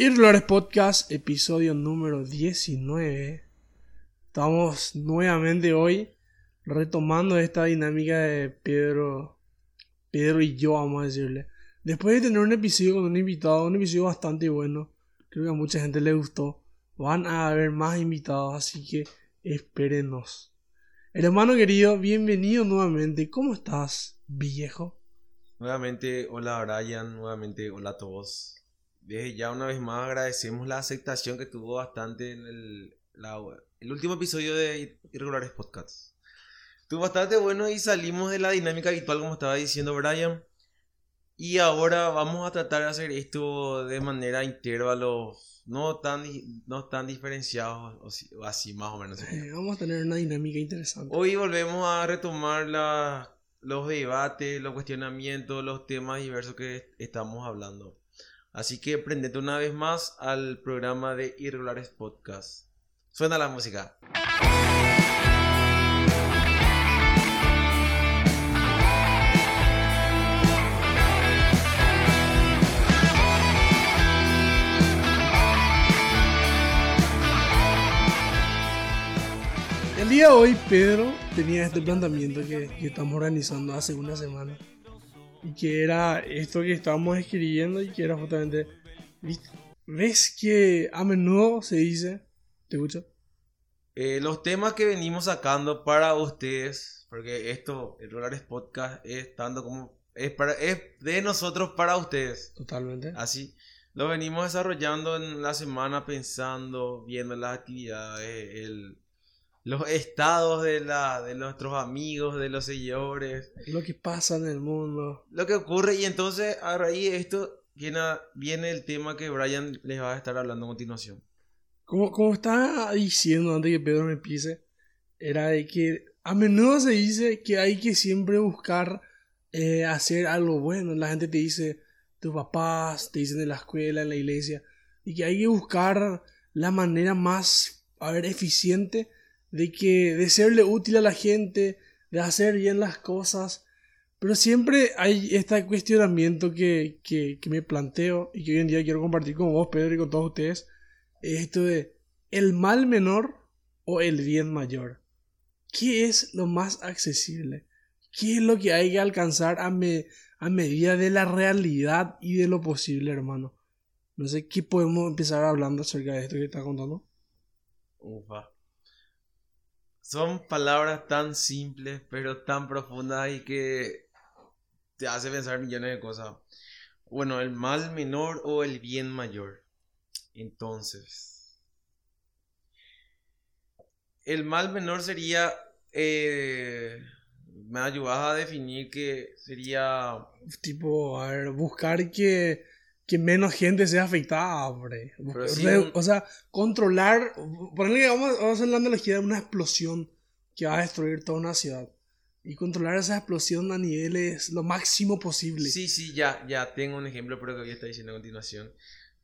Irregulares Podcast, episodio número 19. Estamos nuevamente hoy retomando esta dinámica de Pedro, Pedro y yo, vamos a decirle. Después de tener un episodio con un invitado, un episodio bastante bueno, creo que a mucha gente le gustó. Van a haber más invitados, así que espérenos. Hermano querido, bienvenido nuevamente. ¿Cómo estás, viejo? Nuevamente, hola Brian, nuevamente hola a todos. Desde ya una vez más agradecemos la aceptación que tuvo bastante en el, la- el último episodio de Irregulares Podcasts. Estuvo bastante bueno y salimos de la dinámica habitual como estaba diciendo Brian. Y ahora vamos a tratar de hacer esto de manera intervalos, no tan, no tan diferenciados, o así más o menos. Eh, vamos a tener una dinámica interesante. Hoy volvemos a retomar la- los debates, los cuestionamientos, los temas diversos que estamos hablando. Así que prendete una vez más al programa de Irregulares Podcast. Suena la música. El día de hoy, Pedro tenía este planteamiento que, que estamos organizando hace una semana. Y que era esto que estábamos escribiendo y que era justamente... ¿Ves que a menudo se dice... ¿Te escucho? Eh, los temas que venimos sacando para ustedes, porque esto, Irregulares Podcast, es tanto como... Es, para, es de nosotros para ustedes. Totalmente. Así lo venimos desarrollando en la semana pensando, viendo las actividades, el- los estados de, la, de nuestros amigos, de los seguidores, Lo que pasa en el mundo. lo que ocurre y entonces a raíz de esto viene, viene el tema que Brian les va a estar hablando a continuación. Como, como estaba diciendo antes que Pedro me pise, era de que a menudo se dice que hay que siempre buscar eh, hacer algo bueno. La gente te dice, tus papás te dicen en la escuela, en la iglesia, y que hay que buscar la manera más, a ver, eficiente de que de serle útil a la gente, de hacer bien las cosas. Pero siempre hay este cuestionamiento que, que, me planteo y que hoy en día quiero compartir con vos, Pedro, y con todos ustedes esto de el mal menor o el bien mayor. ¿Qué es lo más accesible? ¿Qué es lo que hay que alcanzar a, me- a medida de la realidad y de lo posible, hermano? No sé qué podemos empezar hablando acerca de esto que está contando. Ufa. Son palabras tan simples, pero tan profundas y que te hace pensar millones de cosas. Bueno, el mal menor o el bien mayor. Entonces, el mal menor sería, eh, me ayudas a definir que sería, Tipo, a ver, buscar que, que menos gente sea afectada, hombre. Sí, Re- O sea, controlar. Ponerle vamos, vamos a hacer la analogía de una explosión que va a destruir toda una ciudad. Y controlar esa explosión a niveles lo máximo posible. sí, sí, ya, ya tengo un ejemplo, pero que estar diciendo a continuación.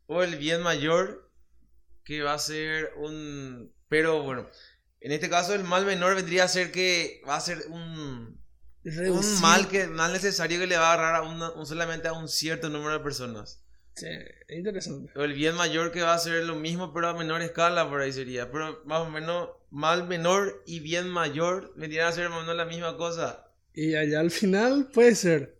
O el bien mayor, que va a ser un, pero bueno, en este caso el mal menor vendría a ser que va a ser un, Reducir- un mal que mal necesario que le va a agarrar a una- un- solamente a un cierto número de personas. Sí, es interesante. O el bien mayor que va a ser lo mismo pero a menor escala por ahí sería. Pero más o menos mal menor y bien mayor vendrían a ser más o menos la misma cosa. Y allá al final puede ser.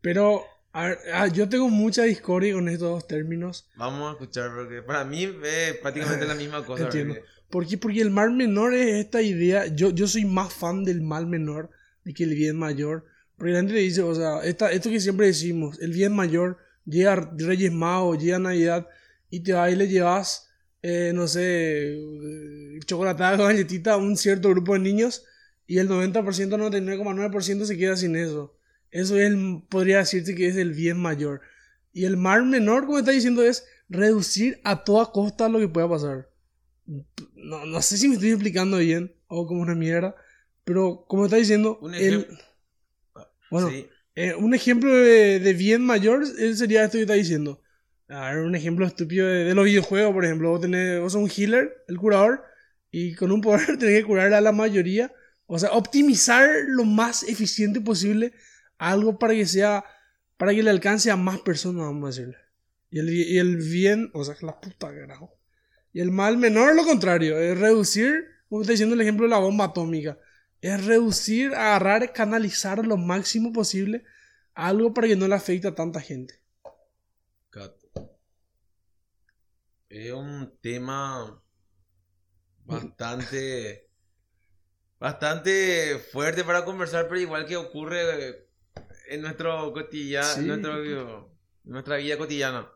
Pero, a ver, ah, yo tengo mucha discordia con estos dos términos. Vamos a escuchar porque para mí es prácticamente la misma cosa. Entiendo. ¿Por qué? Porque el mal menor es esta idea. Yo, yo soy más fan del mal menor de que el bien mayor. Porque la gente te dice, o sea, esta, esto que siempre decimos, el bien mayor, llega Reyes Magos, llega Navidad y te vas y le llevas, eh, no sé, eh, chocolatada con galletita a un cierto grupo de niños y el 90%, 99,9% se queda sin eso. Eso es, el- podría decirse que es el bien mayor. Y el mal menor, como está diciendo, es reducir a toda costa lo que pueda pasar. No, no sé si me estoy explicando bien o como una mierda, pero como está diciendo, el- bueno, Sí. Eh, un ejemplo de, bien mayor sería esto que está diciendo. A ver, un ejemplo estúpido de, los videojuegos, por ejemplo. Vos, tenés, un healer, el curador, y con un poder tenés que curar a la mayoría. O sea, optimizar lo más eficiente posible algo para que sea, para que le alcance a más personas, vamos a decirle. Y el, y el bien, o sea, la puta carajo. Y el mal menor, lo contrario, es reducir, como está diciendo el ejemplo de la bomba atómica, es reducir, agarrar, canalizar lo máximo posible algo para que no le afecte a tanta gente. Es un tema bastante bastante fuerte para conversar, pero igual que ocurre en nuestro cotidiano, nuestra vida cotidiana.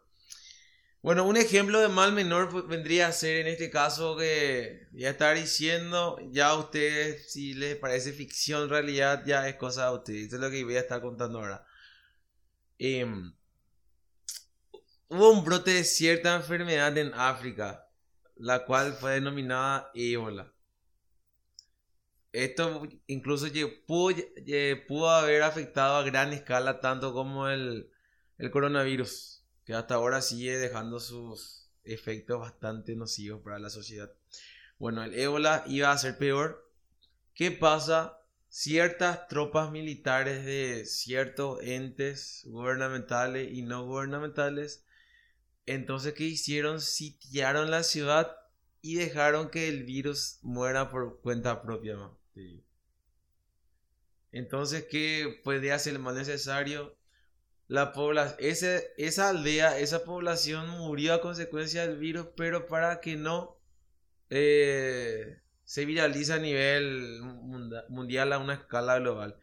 Bueno, un ejemplo de mal menor vendría a ser en este caso que ya estar diciendo, ya a ustedes, si les parece ficción, realidad, ya es cosa de ustedes. Eso es lo que voy a estar contando ahora. Em, hubo un brote de cierta enfermedad en África, la cual fue denominada ébola. Esto incluso pudo, pudo haber afectado a gran escala tanto como el, el coronavirus que hasta ahora sigue dejando sus efectos bastante nocivos para la sociedad. Bueno, el ébola iba a ser peor. ¿Qué pasa? Ciertas tropas militares de ciertos entes gubernamentales y no gubernamentales, entonces, ¿qué hicieron? Sitiaron la ciudad y dejaron que el virus muera por cuenta propia. Entonces, ¿qué podría ser más necesario? La población, esa aldea, esa población murió a consecuencia del virus, pero para que no eh, se viralice a nivel mundial a una escala global.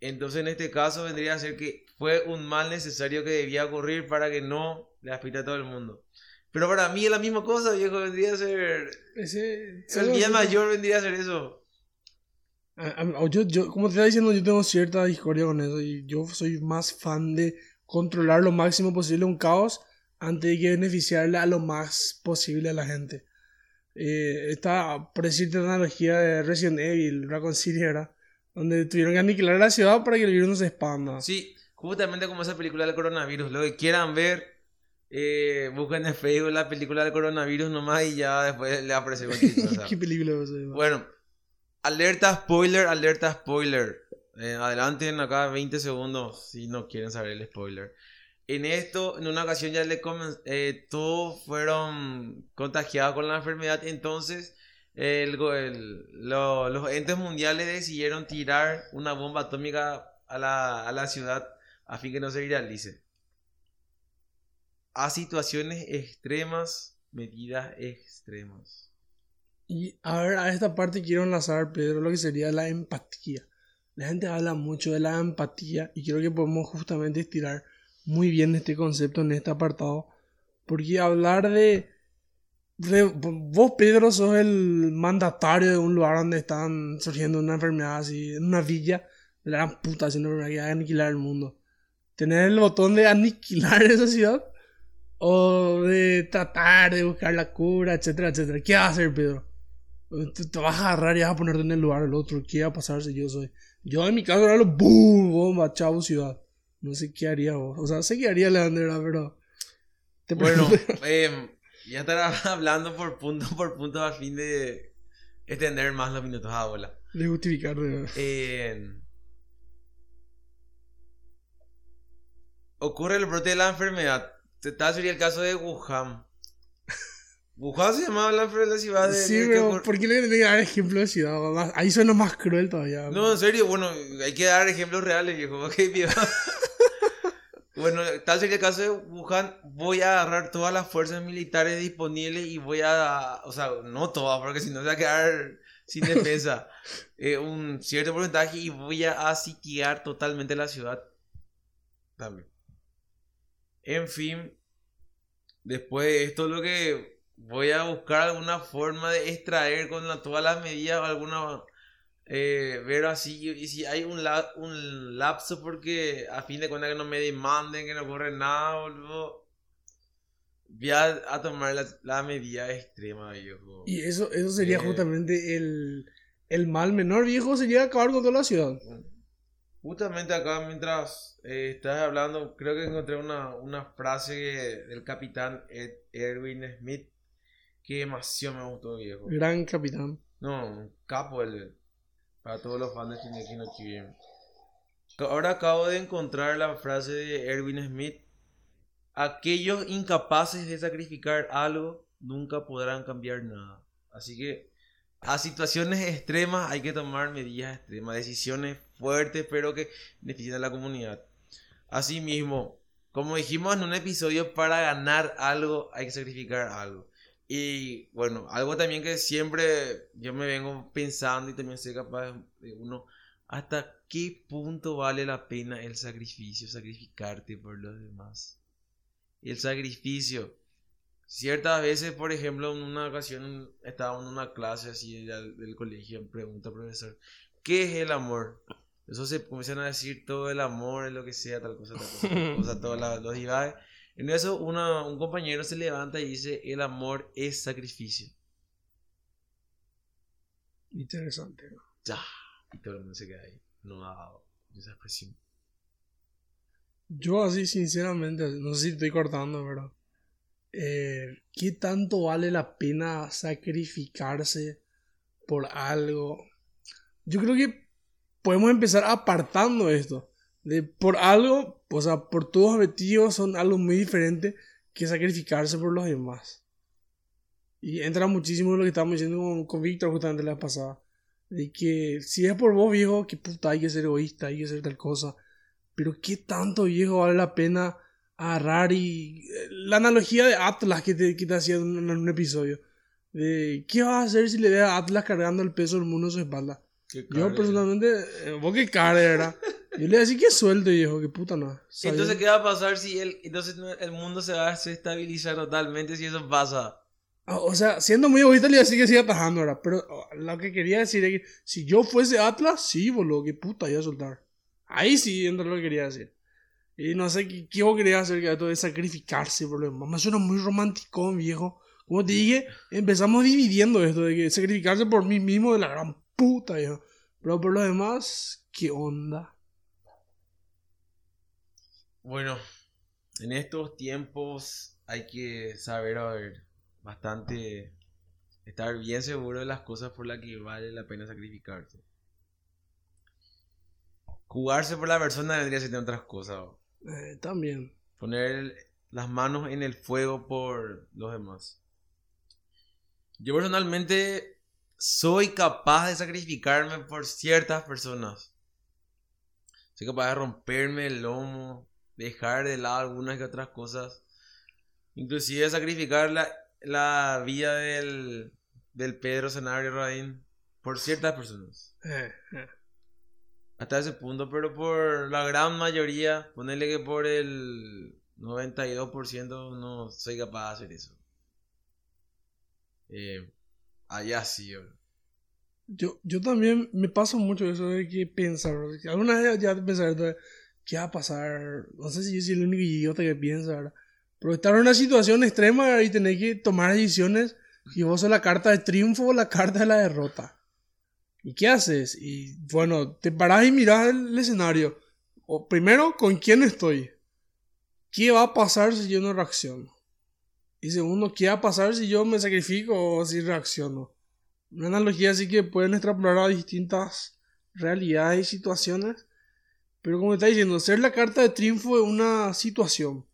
Entonces en este caso vendría a ser que fue un mal necesario que debía ocurrir para que no le afecte a todo el mundo. Pero para mí es la misma cosa, viejo, vendría a ser... el bien mayor vendría a ser eso. Yo, yo, como te estaba diciendo, yo tengo cierta discordia con eso y yo soy más fan de controlar lo máximo posible un caos antes de que beneficiarle a lo más posible a la gente. Eh, esta, por decirte una analogía de Resident Evil, Raccoon City era, donde tuvieron que aniquilar la ciudad para que el virus no se expanda. Sí, justamente como esa película del coronavirus. Lo que quieran ver, eh, busquen en Facebook la película del coronavirus nomás y ya después le aparece ¿Qué película Bueno, Alerta spoiler, alerta spoiler. Eh, adelanten acá 20 segundos si no quieren saber el spoiler. En esto, en una ocasión ya le eh, todos fueron contagiados con la enfermedad. Entonces, los entes mundiales decidieron tirar una bomba atómica a la, a la ciudad a fin que no se viralice. A situaciones extremas, medidas extremas. Y a ver, a esta parte quiero enlazar, Pedro, lo que sería la empatía. La gente habla mucho de la empatía y creo que podemos justamente estirar muy bien este concepto en este apartado. Porque hablar de, Vos, Pedro, sos el mandatario de un lugar donde están surgiendo una enfermedad así, en una villa, de la puta, haciendo una enfermedad que va aniquilar el mundo. Tener el botón de aniquilar esa ciudad o de tratar de buscar la cura, etcétera, etcétera. ¿Qué va a hacer, Pedro? Te, vas a agarrar y vas a ponerte en el lugar del otro. ¿Qué va a pasar si yo soy? Yo en mi caso era lo boom, bomba, chavo, ciudad. No sé qué haría vos. O sea, sé qué haría Leandro, pero. bueno, eh, ya estará hablando por punto por punto a fin de extender más los minutos a bola. De justificar, de eh, Ocurre el brote de la enfermedad. Tal sería el caso de Wuhan. Wuhan se llamaba la, la ciudad de... Sí, pero ¿por qué le voy a dar ejemplo de ciudad? Ahí suena más cruel todavía. No, en serio, bueno, hay que dar ejemplos reales, viejo. Ok, viejo. bueno, tal sería el caso de Wuhan. Voy a agarrar todas las fuerzas militares disponibles y voy a... O sea, no todas, porque si no se va a quedar sin defensa. Eh, un cierto porcentaje y voy a sitiar totalmente la ciudad. También. En fin, después esto es lo que voy a buscar alguna forma de extraer con todas las medidas o alguna eh, ver así y si hay un, un lapso porque a fin de cuentas que no me demanden que no ocurre nada boludo voy a, tomar la, medida extrema viejo. Y eso eso sería eh, justamente el, el mal menor viejo sería acabar con toda la ciudad. Justamente acá mientras eh, estás hablando creo que encontré una, una frase del capitán Erwin Smith que demasiado me gustó, viejo. Gran capitán. No, capo el. Para todos los fans de Shingeki no Kyojin. Ahora acabo de encontrar la frase de Erwin Smith aquellos incapaces de sacrificar algo nunca podrán cambiar nada. Así que a situaciones extremas hay que tomar medidas extremas, decisiones fuertes, pero que a la comunidad. Asimismo, como dijimos en un episodio, para ganar algo hay que sacrificar algo. Y bueno, algo también que siempre yo me vengo pensando y también soy capaz de uno, ¿hasta qué punto vale la pena el sacrificio, sacrificarte por los demás? El sacrificio. Ciertas veces, por ejemplo, en una ocasión estaba en una clase así del, colegio, pregunta profesor, ¿qué es el amor? Eso se comienzan a decir todo el amor, lo que sea, tal cosa, tal cosa, o sea, todos los divagues. En eso un compañero se levanta y dice, el amor es sacrificio. Interesante. Ya. Y todo el mundo se queda ahí. No ha dado esa expresión. Yo así, sinceramente, no sé si estoy cortando, pero... Eh, ¿Qué tanto vale la pena sacrificarse por algo? Yo creo que podemos empezar apartando esto. De por algo, o sea, por tus objetivos son algo muy diferente que sacrificarse por los demás. Y entra muchísimo lo que estábamos diciendo con, con Víctor justamente la pasada. De que si es por vos, viejo, que puta, hay que ser egoísta, hay que ser tal cosa. Pero qué tanto, viejo, vale la pena agarrar y... Eh, la analogía de Atlas que te, que te hacía en un, episodio. De qué vas a hacer si le ve a Atlas cargando el peso del mundo en su espalda. Yo personalmente, eh, vos qué cara, ¿verdad? Yo le decía que suelto, viejo, que puta no. Entonces, ¿qué va a pasar si el, entonces el mundo se va a estabilizar totalmente si eso pasa? Ah, o sea, siendo muy egoísta, le decía que siga pasando, ¿verdad? Pero oh, lo que quería decir es que si yo fuese Atlas, sí, boludo, que puta, iba a soltar. Ahí sí entra lo que quería decir. Y no sé qué, qué vos querías hacer, que esto de sacrificarse, boludo. Me suena muy romántico, viejo. Como te dije, empezamos dividiendo esto de que sacrificarse por mí mismo de la gran puta, viejo. Pero por lo demás, ¿qué onda? Bueno, en estos tiempos hay que saber, a ver, bastante, estar bien seguro de las cosas por las que vale la pena sacrificarse. Jugarse por la persona vendría siendo otras cosas. Eh, también. Poner las manos en el fuego por los demás. Yo personalmente soy capaz de sacrificarme por ciertas personas. Soy capaz de romperme el lomo, dejar de lado algunas que otras cosas. Inclusive sacrificar la, la vida del, del Pedro Senario Radín por ciertas personas. Eh, eh. Hasta ese punto, pero por la gran mayoría, ponerle que por el 92% no soy capaz de hacer eso. Eh, allá sí, yo, yo también me paso mucho eso de que pensar. Alguna vez ya pensar, ¿qué va a pasar? No sé si yo soy el único idiota que piensa, ¿verdad? Pero estar en una situación extrema y tener que tomar decisiones y vos sos la carta de triunfo o la carta de la derrota. ¿Y qué haces? Y bueno, te parás y mirás el, escenario. O primero, ¿con quién estoy? ¿Qué va a pasar si yo no reacciono? Y segundo, ¿qué va a pasar si yo me sacrifico o si reacciono? Una analogía así que pueden extrapolar a distintas realidades y situaciones. Pero como está diciendo, ser la carta de triunfo de una situación.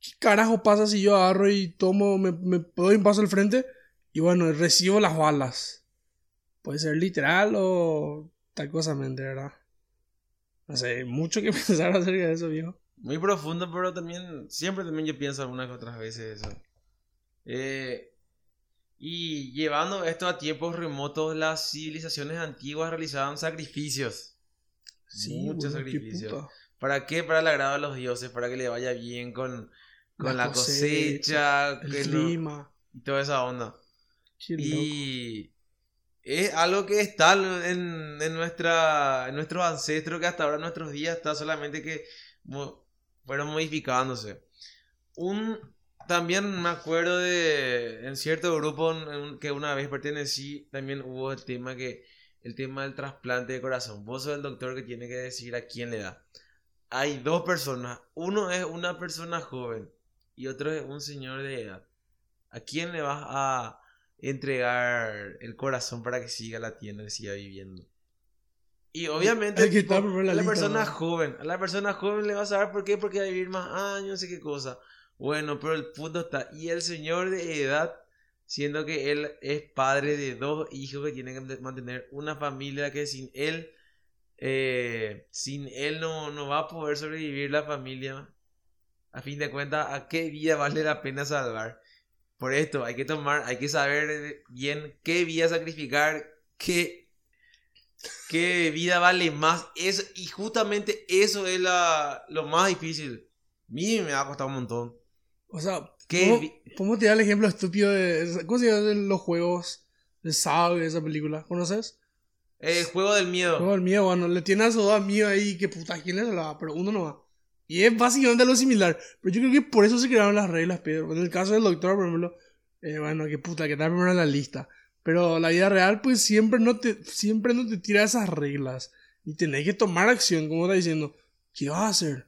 ¿Qué carajo pasa si yo agarro y tomo, me, me doy un paso al frente y bueno, recibo las balas? Puede ser literal o tal cosa, ¿verdad? No sé, mucho que pensar acerca de eso, viejo. Muy profundo, pero también, siempre también yo pienso algunas otras veces eso. Eh, y llevando esto a tiempos remotos, las civilizaciones antiguas realizaban sacrificios muchos sacrificios. ¿Para qué? Para el agrado de los dioses, para que le vaya bien con, con la, cosecha, el clima. y toda esa onda. y es algo que está en, en, nuestra, en nuestros ancestros, que hasta ahora en nuestros días está solamente que fueron modificándose. Un, también me acuerdo de en cierto grupo que una vez pertenecí, también hubo el tema que el tema del trasplante de corazón. Vos sos el doctor que tiene que decir a quién le da. Hay dos personas. Uno es una persona joven y otro es un señor de edad. ¿A quién le vas a entregar el corazón para que siga la tienda y siga viviendo? Y obviamente a la, persona joven, a la persona joven le vas a dar por qué, porque va a vivir más años, no sé qué cosa. Bueno, pero el punto está. Y el señor de edad, siendo que él es padre de dos hijos que tienen que mantener una familia que sin él, eh, sin él no, no va a poder sobrevivir la familia. A fin de cuentas, ¿a qué vida vale la pena salvar? Por esto, hay que tomar, hay que saber bien qué vida sacrificar, qué, qué vida vale más. Eso, y justamente eso es lo más difícil. A mí me ha costado un montón. O sea, ¿Qué ¿cómo, vi- cómo te da el ejemplo estúpido de. ¿Cómo se llama de los juegos de Saw esa película? ¿Conoces? El juego del miedo. Juego del miedo, bueno, le tiene a su dos amigos ahí que puta, ¿quién le va? Pero uno no va. Y es básicamente lo similar. Pero yo creo que por eso se crearon las reglas, Pedro. En el caso del doctor, por ejemplo, eh, bueno, que puta, que está primero en la lista. Pero la vida real, pues siempre no te, siempre no te tira esas reglas. Y tenés que tomar acción, como está diciendo. ¿Qué vas a hacer?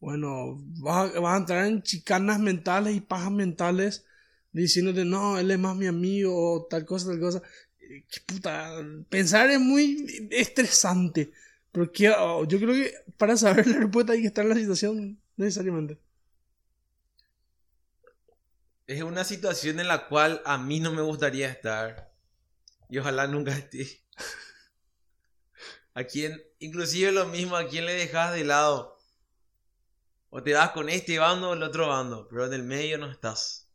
Bueno, vas a, entrar en chicanas mentales y pajas mentales diciéndote, no, él es más mi amigo, tal cosa, tal cosa. Eh, puta, pensar es muy estresante. Pero que, oh, yo creo que para saber la respuesta hay que estar en la situación necesariamente. Es una situación en la cual a mí no me gustaría estar. Y ojalá nunca esté. A quien, inclusive lo mismo, a quien le dejas de lado. O te vas con este bando o el otro bando. Pero en el medio no estás.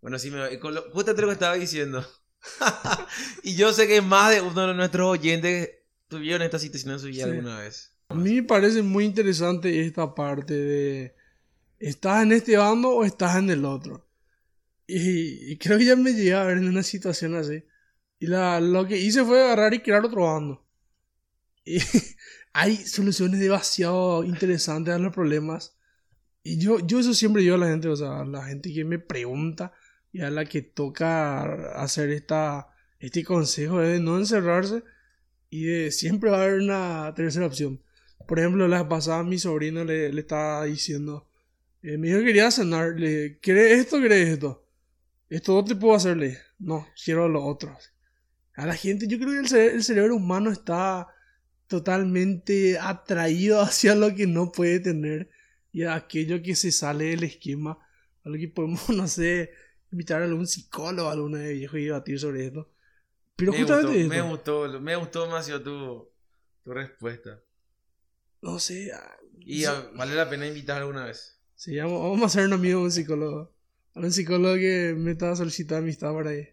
Bueno, sí, me, con lo- justamente lo que estaba diciendo. y yo sé que más de uno de nuestros oyentes tuvieron esta situación en su vida Sí. alguna vez. A mí me parece muy interesante esta parte de ¿estás en este bando o estás en el otro? Y, y creo que ya me llegué a ver en una situación así. Y la, lo que hice fue agarrar y crear otro bando. Hay soluciones demasiado interesantes a los problemas. Y yo, yo eso siempre digo a la gente, o sea, a la gente que me pregunta y a la que toca hacer esta, este consejo de no encerrarse y de siempre va a haber una tercera opción. Por ejemplo, la pasada mi sobrino le, le estaba diciendo, eh, me dijo que quería cenar, le dije, ¿querés esto querés esto? Esto no te puedo hacerle. No, quiero lo otro. A la gente, yo creo que el cerebro humano está totalmente atraído hacia lo que no puede tener y a aquello que se sale del esquema. A lo que podemos, no sé, invitar a algún psicólogo, alguna de viejo y debatir sobre esto. Pero me, gustó, justamente me esto, gustó, me gustó demasiado tu, tu respuesta. no sé, ah, Y vale la pena invitar alguna vez. Sí, vamos, vamos a hacer un amigo un psicólogo. A un psicólogo que me estaba solicitando amistad por ahí.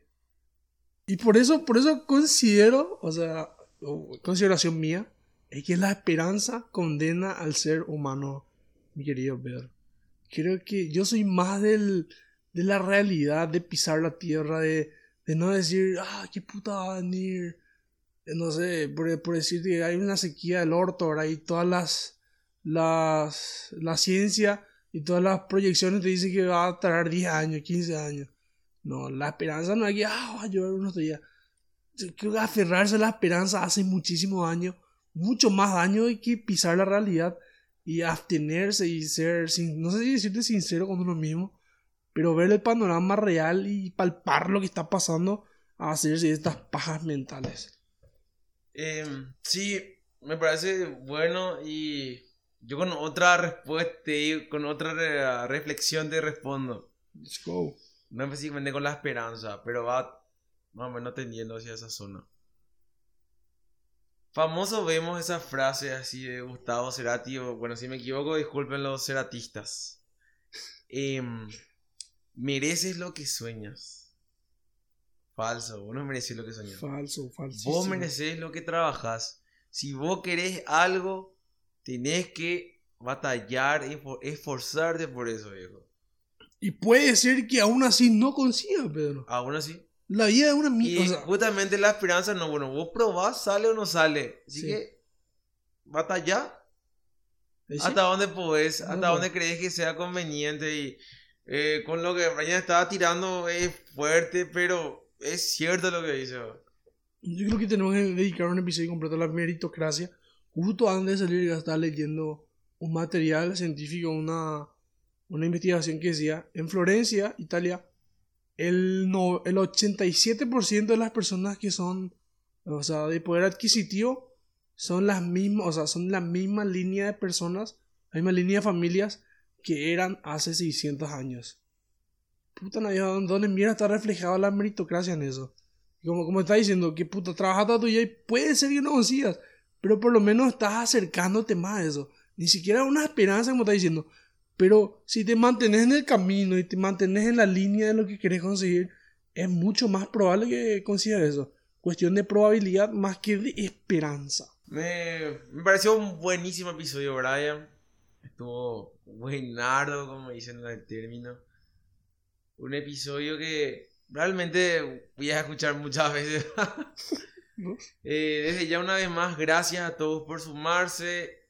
Y por eso, por eso considero, o sea, consideración mía, es que la esperanza condena al ser humano, mi querido Pedro. Creo que yo soy más del, de la realidad, de pisar la tierra, de, no decir, ah, qué puta va a venir. No sé, por, por decir que hay una sequía del orto, ¿verdad? Y todas las, las, la ciencia y todas las proyecciones te dicen que va a tardar 10 años, 15 años. No, la esperanza no es que ah, va a llover unos días. Creo que aferrarse a la esperanza hace muchísimo daño, mucho más daño que pisar la realidad y abstenerse y ser, sin, no sé si decirte sincero con uno mismo, pero ver el panorama real y palpar lo que está pasando a hacerse estas pajas mentales. Em, sí, me parece bueno y yo con otra respuesta y con otra re- reflexión te respondo. Let's go. No específicamente con la esperanza, pero va más o menos tendiendo hacia esa zona. Famoso vemos esa frase así de Gustavo Cerati, o bueno, si me equivoco, disculpen los ceratistas. Em, mereces lo que sueñas. Falso, vos no mereces lo que sueñas. Falso, falso. Vos mereces lo que trabajas. Si vos querés algo, tenés que batallar, esfor- esforzarte por eso, viejo. Y puede ser que aún así no consiga, Pedro. Aún así. La vida es una Y mierda. O sea, justamente la esperanza, no, bueno, vos probás, sale o no sale. Así Sí. que, batalla ¿sí? hasta donde podés, hasta no. donde crees que sea conveniente. Y eh, con lo que Brian estaba tirando es fuerte, pero es cierto lo que dice. Yo creo que tenemos que dedicar un episodio completo a la meritocracia. Justo antes de salir, ya estaba leyendo un material científico, una, una investigación que decía, en Florencia, Italia, el, no, el 87% de las personas que son, o sea, de poder adquisitivo, son las mismas, o sea, son la misma línea de personas, la misma línea de familias que eran hace 600 años. Puta nadie, ¿dónde mira está reflejada la meritocracia en eso? Como, como está diciendo, que puta, trabajas vida y puede ser que no consigas, pero por lo menos estás acercándote más a eso. Ni siquiera una esperanza, como está diciendo. Pero si te mantienes en el camino y te mantienes en la línea de lo que quieres conseguir, es mucho más probable que consigas eso. Cuestión de probabilidad más que de esperanza. Me, me pareció un buenísimo episodio, Brian. Estuvo buenardo, como dicen en el término. Un episodio que realmente voy a escuchar muchas veces. Eh, desde ya una vez más, gracias a todos por sumarse.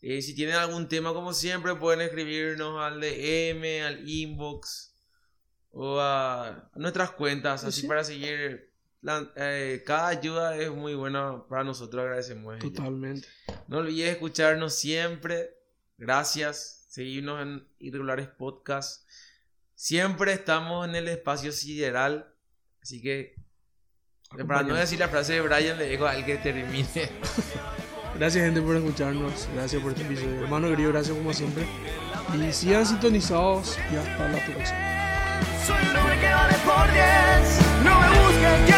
Eh, si tienen algún tema, como siempre, pueden escribirnos al DM, al inbox o a nuestras cuentas, así para seguir. Eh, cada ayuda es muy buena para nosotros, agradecemos. Totalmente. No olvides escucharnos siempre. Gracias. Seguirnos en Irregulares Podcast. Siempre estamos en el espacio sideral. Así que, para no decir la frase de Brian, le digo al que termine. Gracias, gente, por escucharnos. Gracias por este episodio. Hermano querido, gracias como siempre. Y sigan sintonizados y hasta la próxima. Soy un hombre que vale por 10. No me busquen